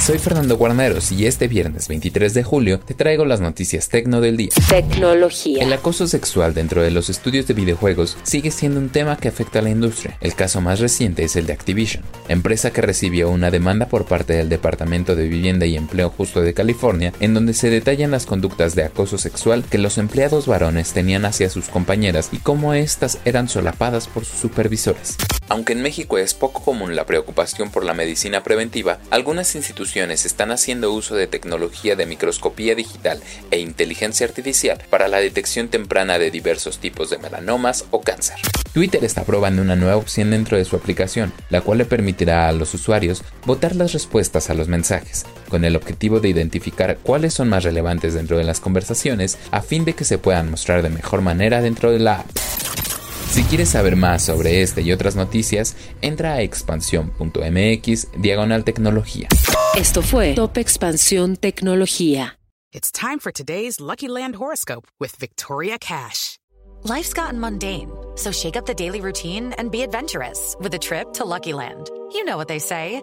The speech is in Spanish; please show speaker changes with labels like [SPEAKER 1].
[SPEAKER 1] Soy Fernando Guarneros y este viernes 23 de julio te traigo las noticias tecno del día.
[SPEAKER 2] Tecnología.
[SPEAKER 1] El acoso sexual dentro de los estudios de videojuegos sigue siendo un tema que afecta a la industria. El caso más reciente es el de Activision, empresa que recibió una demanda por parte del Departamento de Vivienda y Empleo Justo de California, en donde se detallan las conductas de acoso sexual que los empleados varones tenían hacia sus compañeras y cómo éstas eran solapadas por sus supervisores. Aunque en México es poco común la preocupación por la medicina preventiva, algunas instituciones están haciendo uso de tecnología de microscopía digital e inteligencia artificial para la detección temprana de diversos tipos de melanomas o cáncer. Twitter está probando una nueva opción dentro de su aplicación, la cual le permitirá a los usuarios votar las respuestas a los mensajes, con el objetivo de identificar cuáles son más relevantes dentro de las conversaciones a fin de que se puedan mostrar de mejor manera dentro de la app. Si quieres saber más sobre este y otras noticias, entra a expansión.mx diagonal tecnología.
[SPEAKER 2] Esto fue Top Expansión Tecnología.
[SPEAKER 3] It's time for today's Lucky Land horoscope with Victoria Cash.
[SPEAKER 4] Life's gotten mundane, so shake up the daily routine and be adventurous with a trip to Lucky Land. You know what they say.